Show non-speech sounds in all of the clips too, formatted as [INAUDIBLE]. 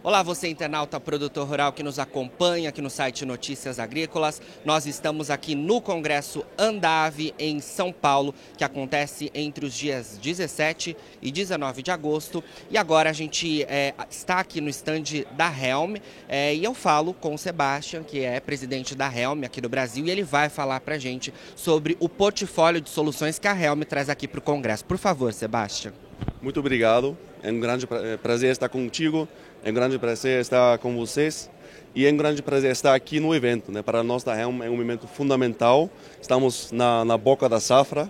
Olá, você internauta produtor rural que nos acompanha aqui no site Notícias Agrícolas. Nós estamos aqui no Congresso Andave, em São Paulo, que acontece entre os dias 17 e 19 de agosto. E agora a gente é, está aqui no estande da Helm é, e eu falo com o Sebastian, que é presidente da Helm aqui do Brasil, e ele vai falar para gente sobre o portfólio de soluções que a Helm traz aqui para o Congresso. Por favor, Sebastian. Muito obrigado. É um grande prazer estar contigo é um grande prazer estar com vocês e é um grande prazer estar aqui no evento. Né? Para nós da Helm é um momento fundamental. Estamos na, na boca da safra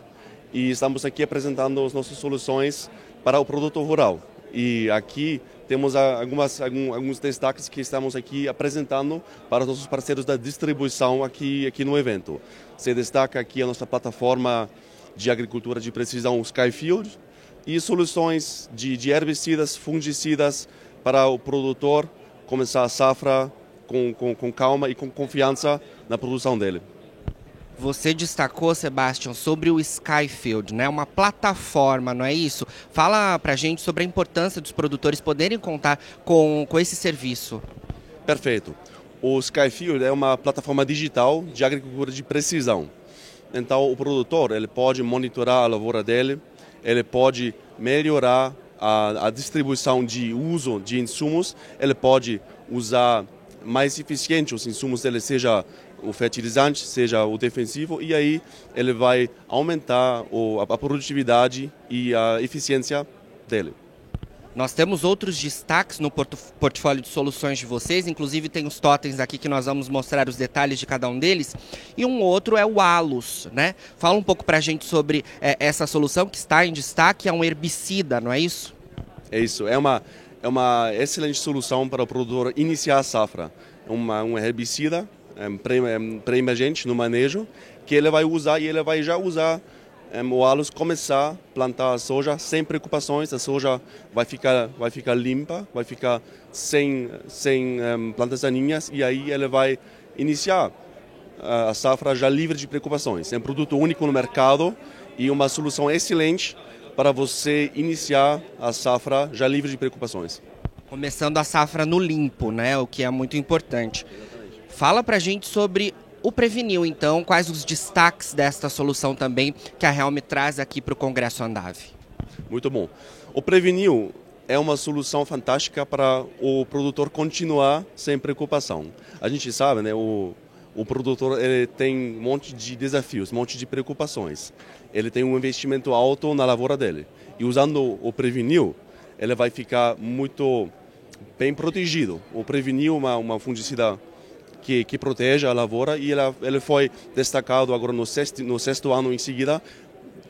e estamos aqui apresentando as nossas soluções para o produto rural. E aqui temos algumas, alguns destaques que estamos aqui apresentando para os nossos parceiros da distribuição aqui, aqui no evento. Se destaca aqui a nossa plataforma de agricultura de precisão Skyfield e soluções de, de herbicidas, fungicidas, para o produtor começar a safra com, com, com calma e com confiança na produção dele. Você destacou, Sebastian, sobre o Skyfield, né? Uma plataforma, não é isso? Fala pra gente sobre a importância dos produtores poderem contar com, com esse serviço. Perfeito. O Skyfield é uma plataforma digital de agricultura de precisão. Então, o produtor ele pode monitorar a lavoura dele, ele pode melhorar a, a distribuição de uso de insumos, ele pode usar mais eficiente os insumos dele, seja o fertilizante, seja o defensivo, e aí ele vai aumentar a produtividade e a eficiência dele. Nós temos outros destaques no portfólio de soluções de vocês, inclusive tem os totens aqui que nós vamos mostrar os detalhes de cada um deles. E um outro é o Alus, né? Fala um pouco para a gente sobre é, essa solução que está em destaque, é um herbicida, não é isso? É isso, é uma, é uma excelente solução para o produtor iniciar a safra. É uma, um herbicida é, pré-emergente no manejo que ele vai usar e ele vai já usar o alus começar a plantar a soja sem preocupações, a soja vai ficar, vai ficar limpa, vai ficar sem, sem um, plantas daninhas e aí ele vai iniciar a safra já livre de preocupações. É um produto único no mercado e uma solução excelente para você iniciar a safra já livre de preocupações. Começando a safra no limpo, né? O que é muito importante. Fala para gente sobre o Previnil, então, quais os destaques desta solução também que a Helm traz aqui para o Congresso Andave? Muito bom. O Previnil é uma solução fantástica para o produtor continuar sem preocupação. A gente sabe, né, o, o produtor ele tem um monte de desafios, um monte de preocupações. Ele tem um investimento alto na lavoura dele. E usando o Previnil, ele vai ficar muito bem protegido. O Previnil é uma, uma fungicida que, que protege a lavoura e ela, ele foi destacado agora no sexto, no sexto ano em seguida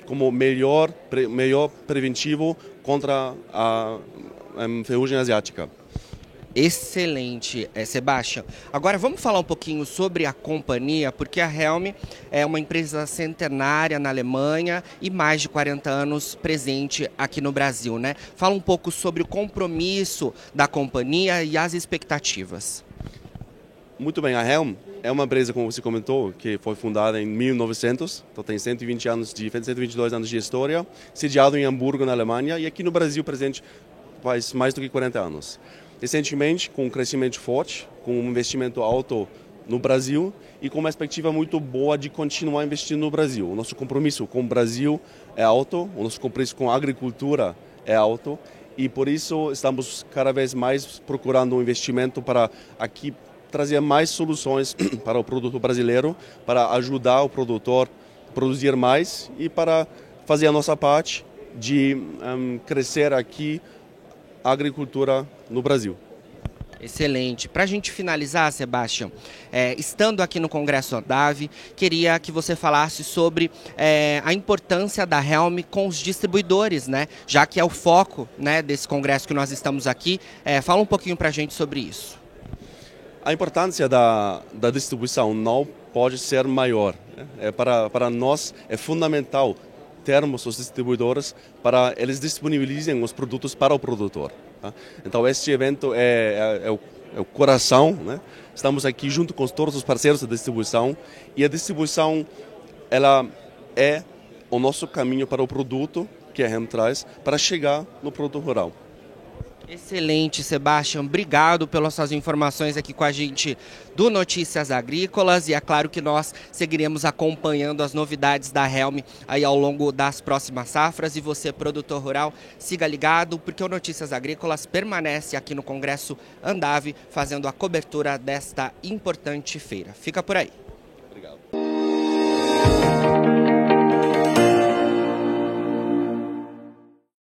como melhor, pre, melhor preventivo contra a, a ferrugem asiática. Excelente, é, Sebastião. Agora vamos falar um pouquinho sobre a companhia, porque a Helm é uma empresa centenária na Alemanha e mais de 40 anos presente aqui no Brasil, né? Fala um pouco sobre o compromisso da companhia e as expectativas. Muito bem, a Helm é uma empresa, como você comentou, que foi fundada em 1900, então tem 120 anos de, 122 anos de história, sediado em Hamburgo, na Alemanha, e aqui no Brasil presente faz mais do que 40 anos. Recentemente, com um crescimento forte, com um investimento alto no Brasil e com uma perspectiva muito boa de continuar investindo no Brasil. O nosso compromisso com o Brasil é alto, o nosso compromisso com a agricultura é alto e por isso estamos cada vez mais procurando um investimento para aqui trazer mais soluções [CLEARS THROAT] para o produto brasileiro, para ajudar o produtor a produzir mais e para fazer a nossa parte de um, crescer aqui a agricultura no Brasil. Excelente. Para a gente finalizar, Sebastião, é, estando aqui no Congresso Odave, queria que você falasse sobre é, a importância da Helm com os distribuidores, né? Já que é o foco né, desse congresso que nós estamos aqui. É, fala um pouquinho para a gente sobre isso. A importância da, da distribuição não pode ser maior. É para, para nós é fundamental termos os distribuidores para eles disponibilizem os produtos para o produtor. Tá? Então este evento é, é, é, o, é, o, coração, né? estamos aqui junto com todos os parceiros da distribuição e a distribuição ela é o nosso caminho para o produto que a REM traz para chegar no produto rural. Excelente, Sebastião. Obrigado pelas suas informações aqui com a gente do Notícias Agrícolas e é claro que nós seguiremos acompanhando as novidades da Helm aí ao longo das próximas safras e você, produtor rural, siga ligado porque o Notícias Agrícolas permanece aqui no Congresso Andave fazendo a cobertura desta importante feira. Fica por aí.